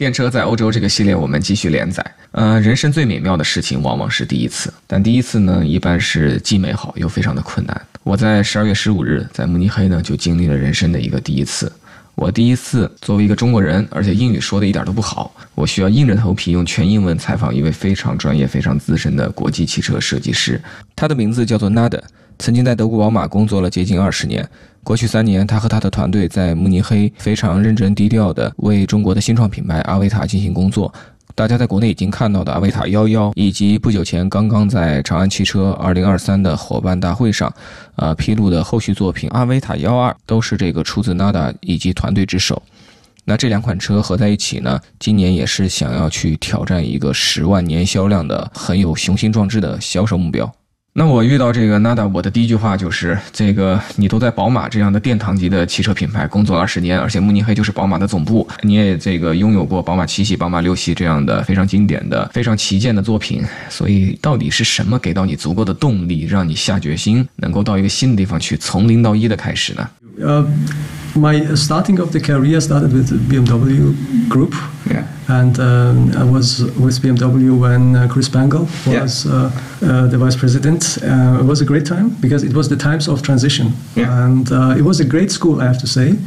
电车在欧洲这个系列我们继续连载。呃，人生最美妙的事情往往是第一次，但第一次呢，一般是既美好又非常的困难。我在十二月十五日在慕尼黑呢，就经历了人生的一个第一次。我第一次作为一个中国人，而且英语说的一点都不好，我需要硬着头皮用全英文采访一位非常专业、非常资深的国际汽车设计师，他的名字叫做 Nada。曾经在德国宝马工作了接近二十年。过去三年，他和他的团队在慕尼黑非常认真低调地为中国的新创品牌阿维塔进行工作。大家在国内已经看到的阿维塔幺幺，以及不久前刚刚在长安汽车二零二三的伙伴大会上，呃披露的后续作品阿维塔幺二，都是这个出自 Nada 以及团队之手。那这两款车合在一起呢，今年也是想要去挑战一个十万年销量的很有雄心壮志的销售目标。那我遇到这个 Nada，我的第一句话就是：这个你都在宝马这样的殿堂级的汽车品牌工作二十年，而且慕尼黑就是宝马的总部，你也这个拥有过宝马七系、宝马六系这样的非常经典的、非常旗舰的作品。所以，到底是什么给到你足够的动力，让你下决心能够到一个新的地方去，从零到一的开始呢？呃。my starting of the career started with BMW Group, yeah. And um, I was with BMW when uh, Chris Bangle was yeah. uh, uh, the vice president. Uh, it was a great time because it was the times of transition, yeah. and uh, it was a great school, I have to say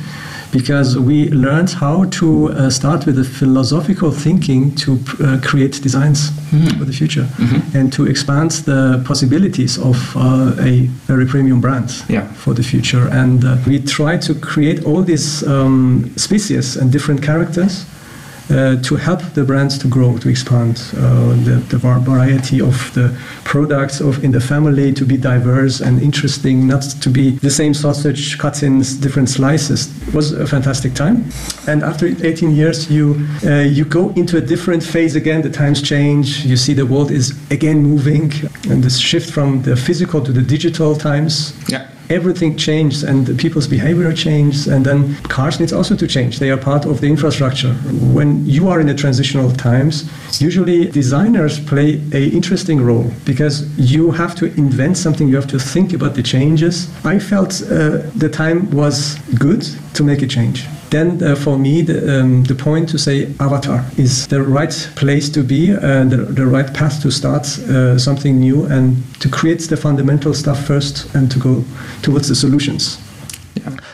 because we learned how to uh, start with a philosophical thinking to uh, create designs mm-hmm. for the future mm-hmm. and to expand the possibilities of uh, a very premium brand yeah. for the future. And uh, we try to create all these um, species and different characters uh, to help the brands to grow, to expand uh, the, the, variety of the products of in the family, to be diverse and interesting, not to be the same sausage cut in different slices. It was a fantastic time. And after 18 years, you uh, you go into a different phase again. The times change. You see the world is again moving, and this shift from the physical to the digital times. Yeah everything changed and people's behavior changed and then cars needs also to change. They are part of the infrastructure. When you are in the transitional times usually designers play a interesting role because you have to invent something you have to think about the changes. I felt uh, the time was good to make a change then uh, for me, the, um, the point to say Avatar is the right place to be and the, the right path to start uh, something new and to create the fundamental stuff first and to go towards the solutions.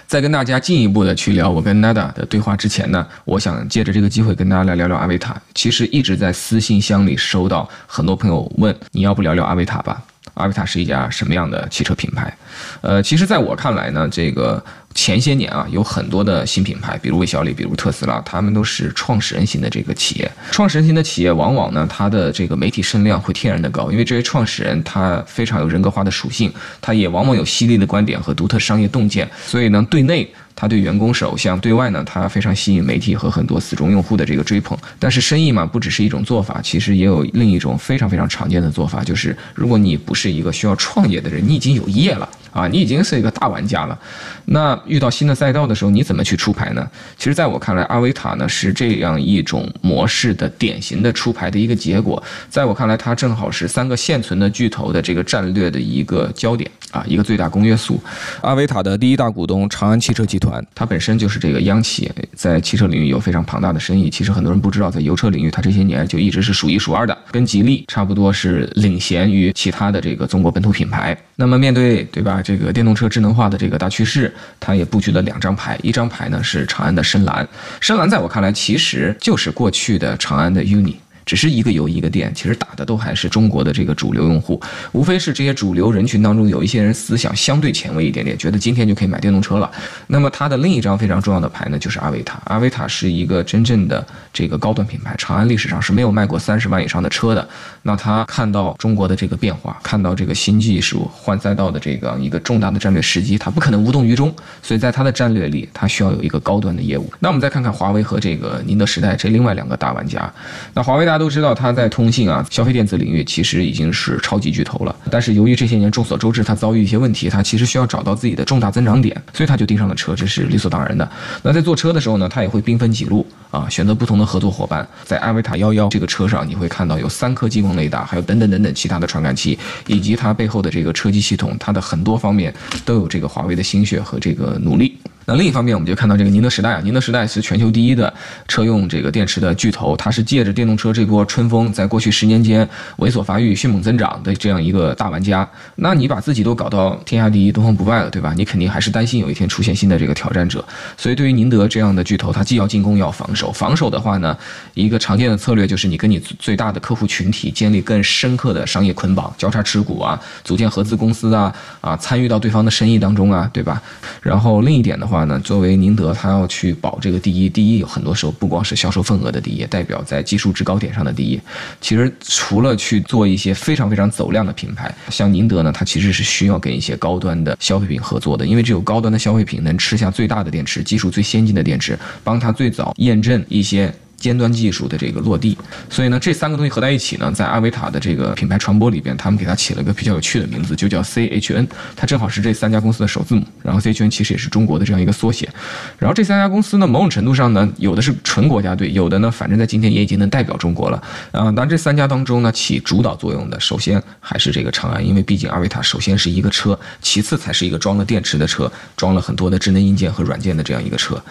在跟大家进一步的去聊我跟 Nada 的对话之前呢，我想借着这个机会跟大家来聊聊阿维塔。其实一直在私信箱里收到很多朋友问，你要不聊聊阿维塔吧？ 阿维塔是一家什么样的汽车品牌？呃，其实在我看来呢，这个。前些年啊，有很多的新品牌，比如魏小李，比如特斯拉，他们都是创始人型的这个企业。创始人型的企业，往往呢，它的这个媒体声量会天然的高，因为这些创始人他非常有人格化的属性，他也往往有犀利的观点和独特商业洞见，所以呢，对内。他对员工是偶像，对外呢，他非常吸引媒体和很多死忠用户的这个追捧。但是生意嘛，不只是一种做法，其实也有另一种非常非常常见的做法，就是如果你不是一个需要创业的人，你已经有业了啊，你已经是一个大玩家了，那遇到新的赛道的时候，你怎么去出牌呢？其实，在我看来，阿维塔呢是这样一种模式的典型的出牌的一个结果。在我看来，它正好是三个现存的巨头的这个战略的一个焦点啊，一个最大公约数。阿维塔的第一大股东长安汽车集团。它本身就是这个央企，在汽车领域有非常庞大的生意。其实很多人不知道，在油车领域，它这些年就一直是数一数二的，跟吉利差不多是领衔于其他的这个中国本土品牌。那么面对对吧这个电动车智能化的这个大趋势，它也布局了两张牌，一张牌呢是长安的深蓝，深蓝在我看来其实就是过去的长安的 UNI。只是一个油一个店，其实打的都还是中国的这个主流用户，无非是这些主流人群当中有一些人思想相对前卫一点点，觉得今天就可以买电动车了。那么它的另一张非常重要的牌呢，就是阿维塔。阿维塔是一个真正的这个高端品牌，长安历史上是没有卖过三十万以上的车的。那他看到中国的这个变化，看到这个新技术换赛道的这个一个重大的战略时机，他不可能无动于衷。所以在他的战略里，他需要有一个高端的业务。那我们再看看华为和这个宁德时代这另外两个大玩家。那华为大。都知道它在通信啊、消费电子领域其实已经是超级巨头了，但是由于这些年众所周知，它遭遇一些问题，它其实需要找到自己的重大增长点，所以它就盯上了车，这是理所当然的。那在做车的时候呢，它也会兵分几路啊，选择不同的合作伙伴。在阿维塔幺幺这个车上，你会看到有三颗激光雷达，还有等等等等其他的传感器，以及它背后的这个车机系统，它的很多方面都有这个华为的心血和这个努力。那另一方面，我们就看到这个宁德时代啊，宁德时代是全球第一的车用这个电池的巨头，它是借着电动车这波春风，在过去十年间猥琐发育、迅猛增长的这样一个大玩家。那你把自己都搞到天下第一、东方不败了，对吧？你肯定还是担心有一天出现新的这个挑战者。所以对于宁德这样的巨头，它既要进攻，要防守。防守的话呢，一个常见的策略就是你跟你最大的客户群体建立更深刻的商业捆绑，交叉持股啊，组建合资公司啊，啊，参与到对方的生意当中啊，对吧？然后另一点的话呢，作为宁德，它要去保这个第一，第一有很多时候不光是销售份额的第一，代表在技术制高点上的第一。其实除了去做一些非常非常走量的品牌，像宁德呢，它其实是需要跟一些高端的消费品合作的，因为只有高端的消费品能吃下最大的电池，技术最先进的电池，帮它最早验证一些。尖端技术的这个落地，所以呢，这三个东西合在一起呢，在阿维塔的这个品牌传播里边，他们给它起了一个比较有趣的名字，就叫 CHN，它正好是这三家公司的首字母。然后 CHN 其实也是中国的这样一个缩写。然后这三家公司呢，某种程度上呢，有的是纯国家队，有的呢，反正在今天也已经能代表中国了。啊，当这三家当中呢，起主导作用的，首先还是这个长安，因为毕竟阿维塔首先是一个车，其次才是一个装了电池的车，装了很多的智能硬件和软件的这样一个车。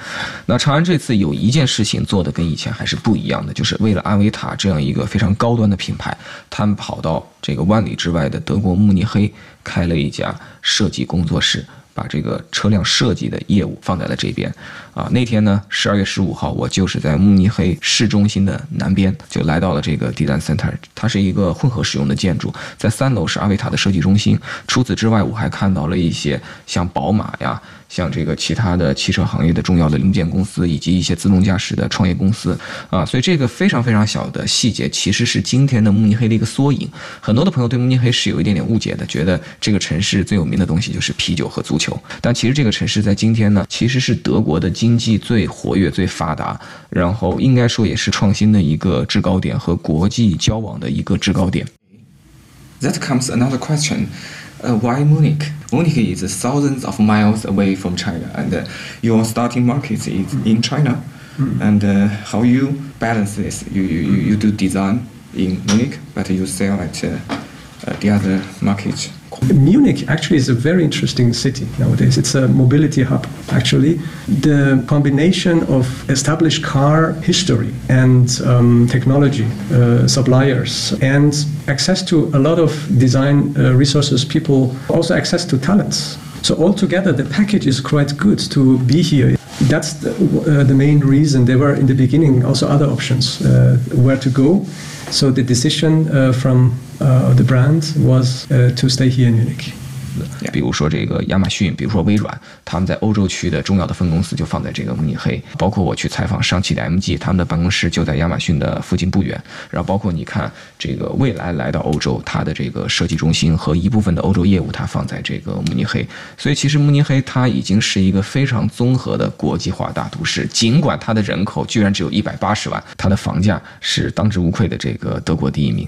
那长安这次有一件事情做的跟以前还是不一样的，就是为了阿维塔这样一个非常高端的品牌，他们跑到这个万里之外的德国慕尼黑开了一家设计工作室。把这个车辆设计的业务放在了这边，啊，那天呢，十二月十五号，我就是在慕尼黑市中心的南边，就来到了这个 Design Center，它是一个混合使用的建筑，在三楼是阿维塔的设计中心。除此之外，我还看到了一些像宝马呀。像这个其他的汽车行业的重要的零件公司，以及一些自动驾驶的创业公司啊，所以这个非常非常小的细节，其实是今天的慕尼黑的一个缩影。很多的朋友对慕尼黑是有一点点误解的，觉得这个城市最有名的东西就是啤酒和足球。但其实这个城市在今天呢，其实是德国的经济最活跃、最发达，然后应该说也是创新的一个制高点和国际交往的一个制高点。That comes another question. Uh, why Munich? Munich is thousands of miles away from China, and uh, your starting market is in China. Mm. And uh, how you balance this? You, you, you do design in Munich, but you sell at uh, uh, the other markets. Munich actually is a very interesting city nowadays. It's a mobility hub. Actually, the combination of established car history and um, technology uh, suppliers and access to a lot of design uh, resources, people also access to talents. So altogether, the package is quite good to be here. That's the, uh, the main reason. There were in the beginning also other options uh, where to go. So the decision uh, from uh, the brand was uh, to stay here in Munich. 比如说这个亚马逊，比如说微软，他们在欧洲区的重要的分公司就放在这个慕尼黑。包括我去采访上汽的 MG，他们的办公室就在亚马逊的附近不远。然后包括你看这个未来来到欧洲，它的这个设计中心和一部分的欧洲业务，它放在这个慕尼黑。所以其实慕尼黑它已经是一个非常综合的国际化大都市。尽管它的人口居然只有一百八十万，它的房价是当之无愧的这个德国第一名。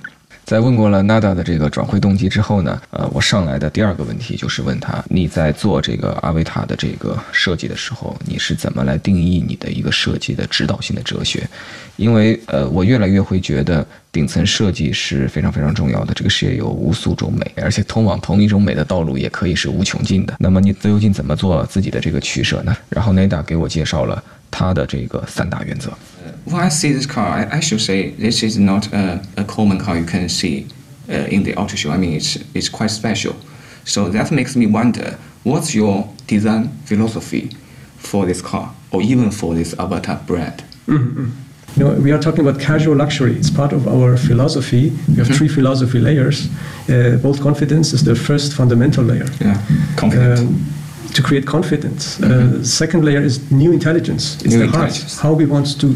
在问过了 Nada 的这个转会动机之后呢，呃，我上来的第二个问题就是问他，你在做这个阿维塔的这个设计的时候，你是怎么来定义你的一个设计的指导性的哲学？因为呃，我越来越会觉得顶层设计是非常非常重要的。这个世界有无数种美，而且通往同一种美的道路也可以是无穷尽的。那么你究竟怎么做自己的这个取舍呢？然后 Nada 给我介绍了他的这个三大原则。when I see this car, I, I should say this is not a, a common car you can see uh, in the auto show. I mean, it's, it's quite special. So that makes me wonder what's your design philosophy for this car or even for this Avatar brand? Mm-hmm. You know, we are talking about casual luxury. It's part of our philosophy. We have mm-hmm. three philosophy layers. Uh, both confidence is the first fundamental layer. Yeah, confidence. Um, to create confidence. Mm-hmm. Uh, second layer is new intelligence. It's new the intelligence. heart, how we want to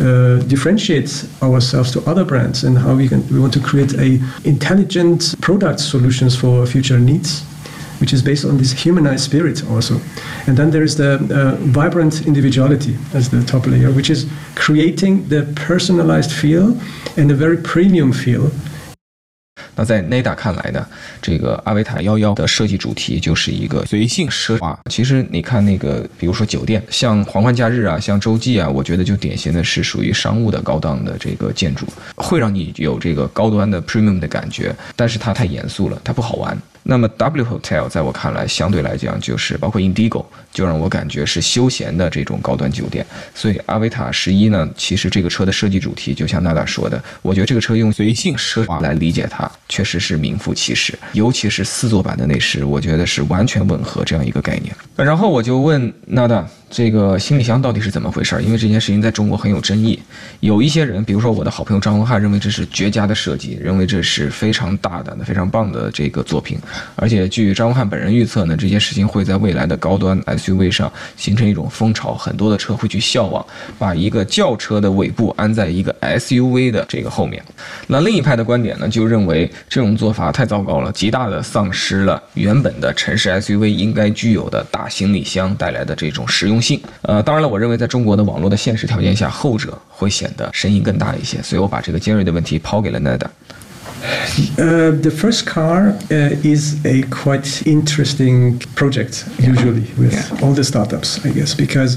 uh, differentiate ourselves to other brands and how we can we want to create a intelligent product solutions for future needs which is based on this humanized spirit also and then there is the uh, vibrant individuality as the top layer which is creating the personalized feel and a very premium feel 那在 Nada 看来呢，这个阿维塔幺幺的设计主题就是一个随性奢华。其实你看那个，比如说酒店，像皇冠假日啊，像洲际啊，我觉得就典型的是属于商务的高档的这个建筑，会让你有这个高端的 premium 的感觉，但是它太严肃了，它不好玩。那么 W Hotel 在我看来，相对来讲就是包括 Indigo，就让我感觉是休闲的这种高端酒店。所以阿维塔十一呢，其实这个车的设计主题，就像娜娜说的，我觉得这个车用随性奢华来理解它，确实是名副其实。尤其是四座版的内饰，我觉得是完全吻合这样一个概念。然后我就问娜娜。这个行李箱到底是怎么回事？因为这件事情在中国很有争议，有一些人，比如说我的好朋友张文瀚，认为这是绝佳的设计，认为这是非常大胆的、非常棒的这个作品。而且据张文瀚本人预测呢，这件事情会在未来的高端 SUV 上形成一种风潮，很多的车会去效仿，把一个轿车的尾部安在一个 SUV 的这个后面。那另一派的观点呢，就认为这种做法太糟糕了，极大的丧失了原本的城市 SUV 应该具有的大行李箱带来的这种实用。性，呃，当然了，我认为在中国的网络的现实条件下，后者会显得声音更大一些，所以我把这个尖锐的问题抛给了 Nada。Uh, the first car uh, is a quite interesting project, usually with yeah. all the startups, I guess, because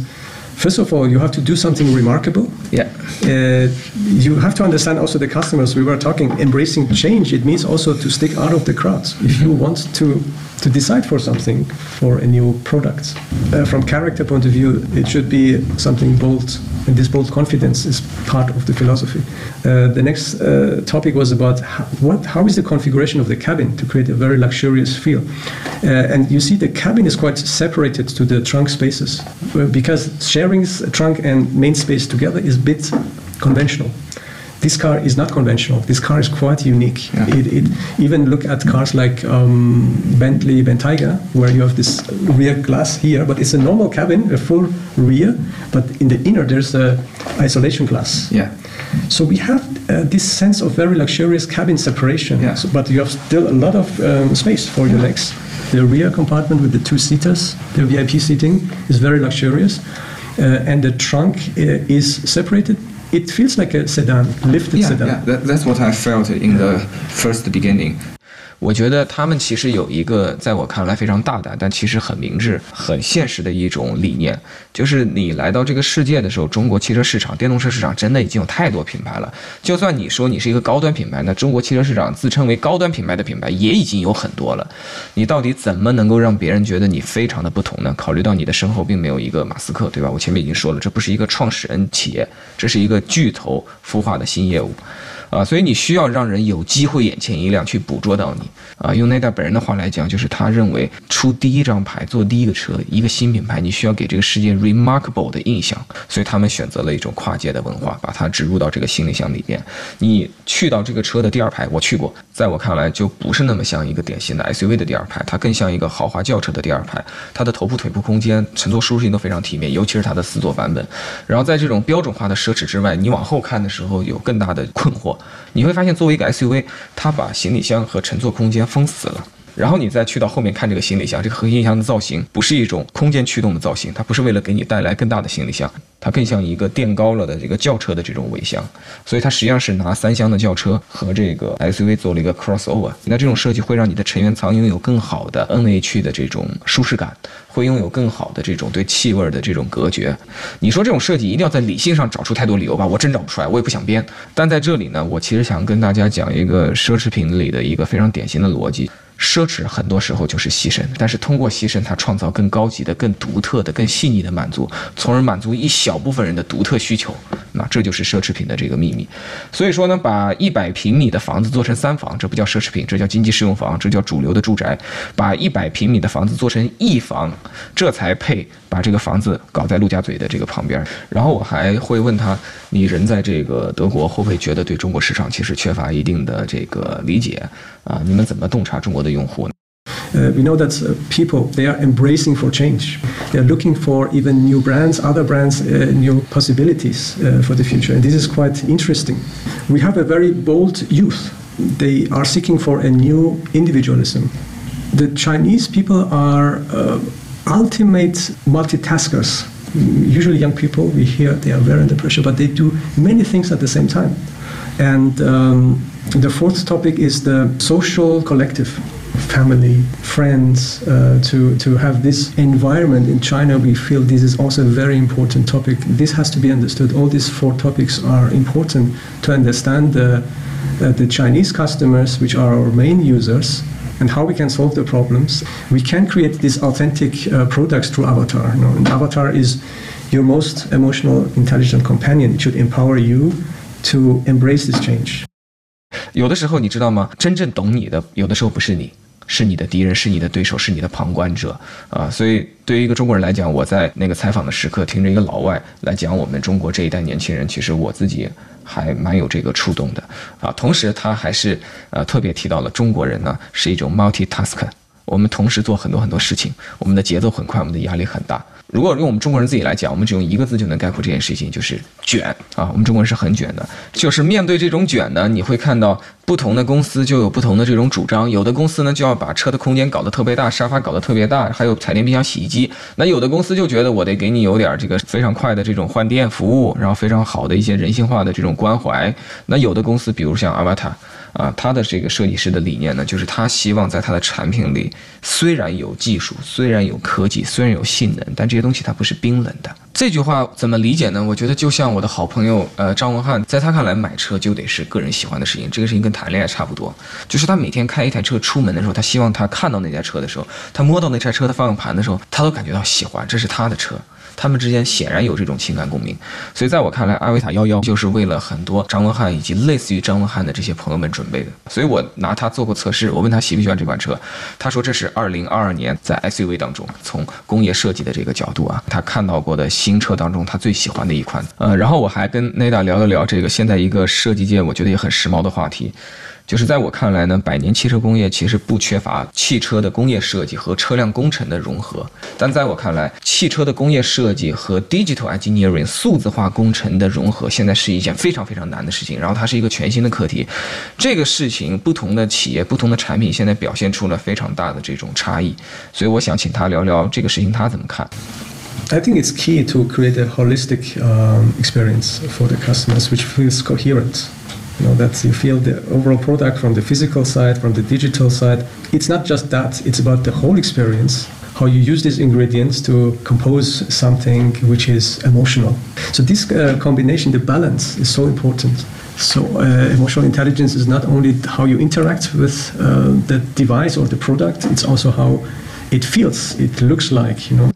first of all, you have to do something remarkable. Yeah. Uh, you have to understand also the customers. We were talking embracing change. It means also to stick out of the crowds. If you want to to decide for something, for a new product. Uh, from character point of view, it should be something bold, and this bold confidence is part of the philosophy. Uh, the next uh, topic was about how, what, how is the configuration of the cabin to create a very luxurious feel. Uh, and you see the cabin is quite separated to the trunk spaces, uh, because sharing trunk and main space together is a bit conventional this car is not conventional. This car is quite unique. Yeah. It, it, even look at cars like um, Bentley Bentayga, where you have this rear glass here, but it's a normal cabin, a full rear, but in the inner there's a isolation glass. Yeah. So we have uh, this sense of very luxurious cabin separation, yeah. so, but you have still a lot of um, space for your legs. The rear compartment with the two seaters, the VIP seating, is very luxurious, uh, and the trunk uh, is separated it feels like a sedan, lifted yeah, sedan. Yeah, that, that's what I felt in the first beginning. 我觉得他们其实有一个在我看来非常大胆，但其实很明智、很现实的一种理念，就是你来到这个世界的时候，中国汽车市场、电动车市场真的已经有太多品牌了。就算你说你是一个高端品牌，那中国汽车市场自称为高端品牌的品牌也已经有很多了。你到底怎么能够让别人觉得你非常的不同呢？考虑到你的身后并没有一个马斯克，对吧？我前面已经说了，这不是一个创始人企业，这是一个巨头孵化的新业务。啊，所以你需要让人有机会眼前一亮去捕捉到你啊。用那代本人的话来讲，就是他认为出第一张牌做第一个车，一个新品牌，你需要给这个世界 remarkable 的印象。所以他们选择了一种跨界的文化，把它植入到这个行李箱里边。你去到这个车的第二排，我去过，在我看来就不是那么像一个典型的 SUV 的第二排，它更像一个豪华轿车的第二排。它的头部、腿部空间、乘坐舒适性都非常体面，尤其是它的四座版本。然后在这种标准化的奢侈之外，你往后看的时候有更大的困惑。你会发现，作为一个 SUV，它把行李箱和乘坐空间封死了。然后你再去到后面看这个行李箱，这个核心箱的造型不是一种空间驱动的造型，它不是为了给你带来更大的行李箱，它更像一个垫高了的这个轿车的这种尾箱，所以它实际上是拿三厢的轿车和这个 SUV 做了一个 crossover。那这种设计会让你的成员舱拥有更好的 NH 的这种舒适感，会拥有更好的这种对气味的这种隔绝。你说这种设计一定要在理性上找出太多理由吧？我真找不出来，我也不想编。但在这里呢，我其实想跟大家讲一个奢侈品里的一个非常典型的逻辑。奢侈很多时候就是牺牲，但是通过牺牲，它创造更高级的、更独特的、更细腻的满足，从而满足一小部分人的独特需求。那这就是奢侈品的这个秘密。所以说呢，把一百平米的房子做成三房，这不叫奢侈品，这叫经济适用房，这叫主流的住宅。把一百平米的房子做成一房，这才配把这个房子搞在陆家嘴的这个旁边。然后我还会问他，你人在这个德国，会不会觉得对中国市场其实缺乏一定的这个理解啊？你们怎么洞察中国的用户呢？Uh, we know that uh, people they are embracing for change. They are looking for even new brands, other brands, uh, new possibilities uh, for the future, and this is quite interesting. We have a very bold youth. They are seeking for a new individualism. The Chinese people are uh, ultimate multitaskers. Usually, young people we hear they are very under pressure, but they do many things at the same time. And um, the fourth topic is the social collective family, friends, uh, to, to have this environment in China, we feel this is also a very important topic. This has to be understood. All these four topics are important to understand the, uh, the Chinese customers, which are our main users, and how we can solve the problems. We can create these authentic uh, products through Avatar. You know, and Avatar is your most emotional, intelligent companion. It should empower you to embrace this change. 有的时候你知道吗？真正懂你的，有的时候不是你， 是你的敌人，是你的对手，是你的旁观者啊。所以对于一个中国人来讲，我在那个采访的时刻，听着一个老外来讲我们中国这一代年轻人，其实我自己还蛮有这个触动的啊。同时他还是呃特别提到了中国人呢是一种 multitask，我们同时做很多很多事情，我们的节奏很快，我们的压力很大。如果用我们中国人自己来讲，我们只用一个字就能概括这件事情，就是卷啊！我们中国人是很卷的，就是面对这种卷呢，你会看到不同的公司就有不同的这种主张。有的公司呢就要把车的空间搞得特别大，沙发搞得特别大，还有彩电、冰箱、洗衣机。那有的公司就觉得我得给你有点这个非常快的这种换电服务，然后非常好的一些人性化的这种关怀。那有的公司，比如像阿瓦塔。啊，他的这个设计师的理念呢，就是他希望在他的产品里，虽然有技术，虽然有科技，虽然有性能，但这些东西它不是冰冷的。这句话怎么理解呢？我觉得就像我的好朋友呃张文翰，在他看来买车就得是个人喜欢的事情，这个事情跟谈恋爱差不多，就是他每天开一台车出门的时候，他希望他看到那台车的时候，他摸到那台车的方向盘的时候，他都感觉到喜欢，这是他的车。他们之间显然有这种情感共鸣，所以在我看来，阿维塔幺幺就是为了很多张文翰以及类似于张文翰的这些朋友们准备的。所以我拿它做过测试，我问他喜不喜欢这款车，他说这是二零二二年在 SUV 当中从工业设计的这个角度啊，他看到过的新车当中他最喜欢的一款。呃，然后我还跟 Nada 聊了聊这个现在一个设计界我觉得也很时髦的话题。就是在我看来呢，百年汽车工业其实不缺乏汽车的工业设计和车辆工程的融合，但在我看来，汽车的工业设计和 digital engineering 数字化工程的融合，现在是一件非常非常难的事情。然后它是一个全新的课题，这个事情不同的企业、不同的产品现在表现出了非常大的这种差异，所以我想请他聊聊这个事情他怎么看。I think it's key to create a holistic experience for the customers, which feels coherent. You know, that you feel the overall product from the physical side, from the digital side. It's not just that, it's about the whole experience. How you use these ingredients to compose something which is emotional. So, this uh, combination, the balance, is so important. So, uh, emotional intelligence is not only how you interact with uh, the device or the product, it's also how it feels, it looks like, you know.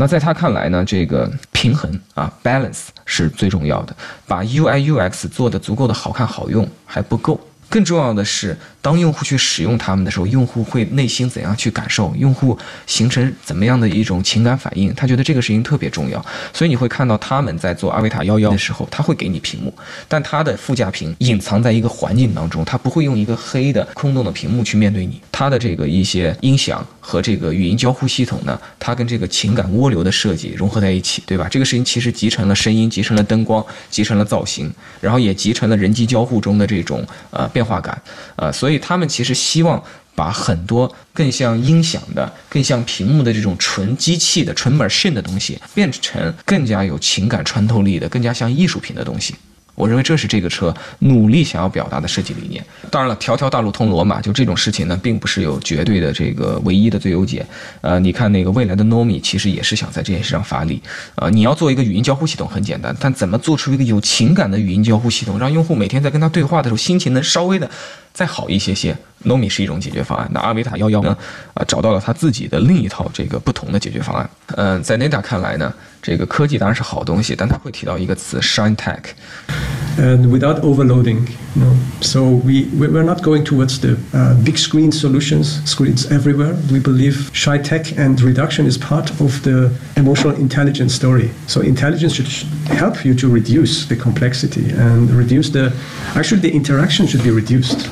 那在他看来呢，这个平衡啊，balance 是最重要的。把 UI UX 做的足够的好看好用还不够，更重要的是。当用户去使用它们的时候，用户会内心怎样去感受？用户形成怎么样的一种情感反应？他觉得这个事情特别重要，所以你会看到他们在做阿维塔幺幺的时候，他会给你屏幕，但它的副驾屏隐藏在一个环境当中，它不会用一个黑的空洞的屏幕去面对你。它的这个一些音响和这个语音交互系统呢，它跟这个情感涡流的设计融合在一起，对吧？这个事情其实集成了声音，集成了灯光，集成了造型，然后也集成了人机交互中的这种呃变变化感，呃，所以他们其实希望把很多更像音响的、更像屏幕的这种纯机器的、纯 machine 的东西，变成更加有情感穿透力的、更加像艺术品的东西。我认为这是这个车努力想要表达的设计理念。当然了，条条大路通罗马，就这种事情呢，并不是有绝对的这个唯一的最优解。呃，你看那个未来的 Nomi，其实也是想在这件事上发力。呃，你要做一个语音交互系统很简单，但怎么做出一个有情感的语音交互系统，让用户每天在跟他对话的时候，心情能稍微的再好一些些？Nomi 是一种解决方案。那阿维塔幺幺呢？啊，找到了他自己的另一套这个不同的解决方案。嗯，在 Neda 看来呢，这个科技当然是好东西，但他会提到一个词 Shine Tech。and without overloading. You know? So we, we're not going towards the uh, big screen solutions, screens everywhere. We believe shy tech and reduction is part of the emotional intelligence story. So intelligence should help you to reduce the complexity and reduce the, actually the interaction should be reduced.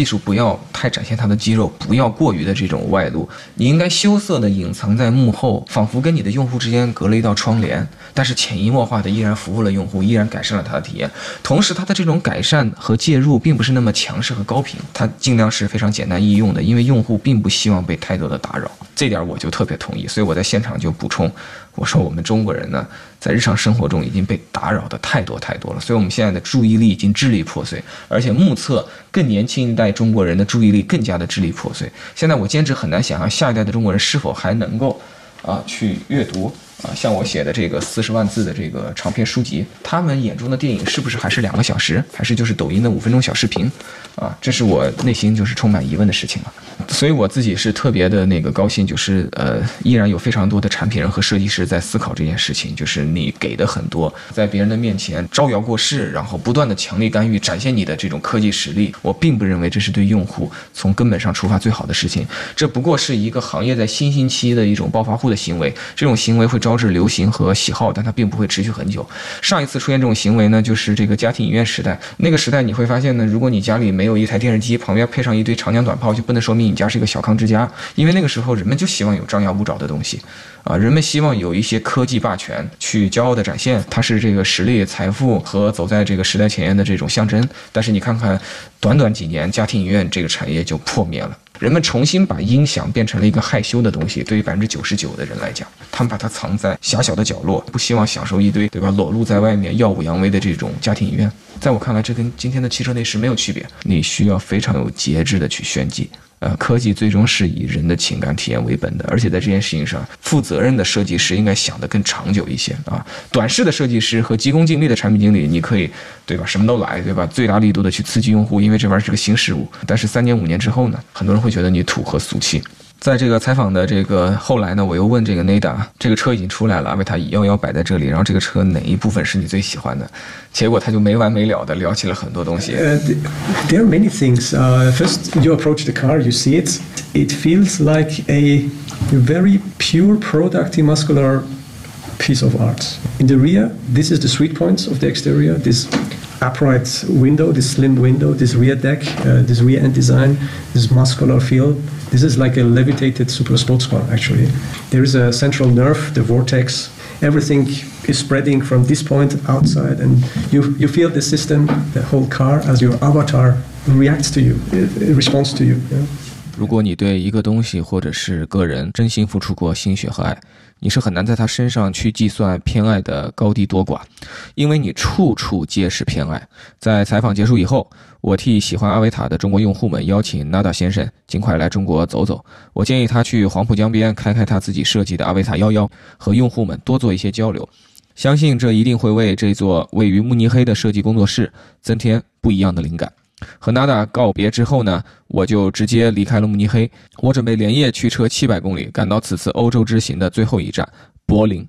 技术不要太展现它的肌肉，不要过于的这种外露，你应该羞涩的隐藏在幕后，仿佛跟你的用户之间隔了一道窗帘，但是潜移默化的依然服务了用户，依然改善了他的体验。同时，他的这种改善和介入并不是那么强势和高频，他尽量是非常简单易用的，因为用户并不希望被太多的打扰。这点我就特别同意，所以我在现场就补充。我说我们中国人呢，在日常生活中已经被打扰的太多太多了，所以我们现在的注意力已经支离破碎，而且目测更年轻一代中国人的注意力更加的支离破碎。现在我坚持很难想象下一代的中国人是否还能够啊去阅读。啊，像我写的这个四十万字的这个长篇书籍，他们眼中的电影是不是还是两个小时，还是就是抖音的五分钟小视频？啊，这是我内心就是充满疑问的事情了。所以我自己是特别的那个高兴，就是呃，依然有非常多的产品人和设计师在思考这件事情，就是你给的很多，在别人的面前招摇过市，然后不断的强力干预，展现你的这种科技实力，我并不认为这是对用户从根本上出发最好的事情。这不过是一个行业在新兴期的一种暴发户的行为，这种行为会招致流行和喜好，但它并不会持续很久。上一次出现这种行为呢，就是这个家庭影院时代，那个时代你会发现呢，如果你家里没有一台电视机，旁边配上一堆长枪短炮，就不能说明你家是一个小康之家，因为那个时候人们就希望有张牙舞爪的东西，啊，人们希望有一些科技霸权去骄傲的展现，它是这个实力、财富和走在这个时代前沿的这种象征。但是你看看，短短几年，家庭影院这个产业就破灭了。人们重新把音响变成了一个害羞的东西。对于百分之九十九的人来讲，他们把它藏在狭小的角落，不希望享受一堆对吧裸露在外面、耀武扬威的这种家庭影院。在我看来，这跟今天的汽车内饰没有区别。你需要非常有节制的去炫技。呃，科技最终是以人的情感体验为本的，而且在这件事情上，负责任的设计师应该想得更长久一些啊。短视的设计师和急功近利的产品经理，你可以对吧，什么都来，对吧？最大力度的去刺激用户，因为这玩意儿是个新事物。但是三年五年之后呢，很多人会觉得你土和俗气。在这个采访的这个后来呢，我又问这个 Nada，这个车已经出来了，阿维塔幺幺摆在这里，然后这个车哪一部分是你最喜欢的？结果他就没完没了的聊起了很多东西。 Uh, th- there are many things. Uh, first, you approach the car, you see it. It feels like a very pure product muscular piece of art. In the rear, this is the sweet points of the exterior. This upright window, this slim window, this rear deck, uh, this rear end design, this muscular feel. This is like a levitated super sports car, actually. There is a central nerve, the vortex. Everything is spreading from this point outside, and you, you feel the system, the whole car, as your avatar reacts to you, it, it responds to you. yeah. 如果你对一个东西或者是个人真心付出过心血和爱，你是很难在他身上去计算偏爱的高低多寡，因为你处处皆是偏爱。在采访结束以后，我替喜欢阿维塔的中国用户们邀请 Nada 先生尽快来中国走走。我建议他去黄浦江边开开他自己设计的阿维塔幺幺，和用户们多做一些交流。相信这一定会为这座位于慕尼黑的设计工作室增添不一样的灵感。和娜达告别之后呢，我就直接离开了慕尼黑。我准备连夜驱车七百公里，赶到此次欧洲之行的最后一站——柏林。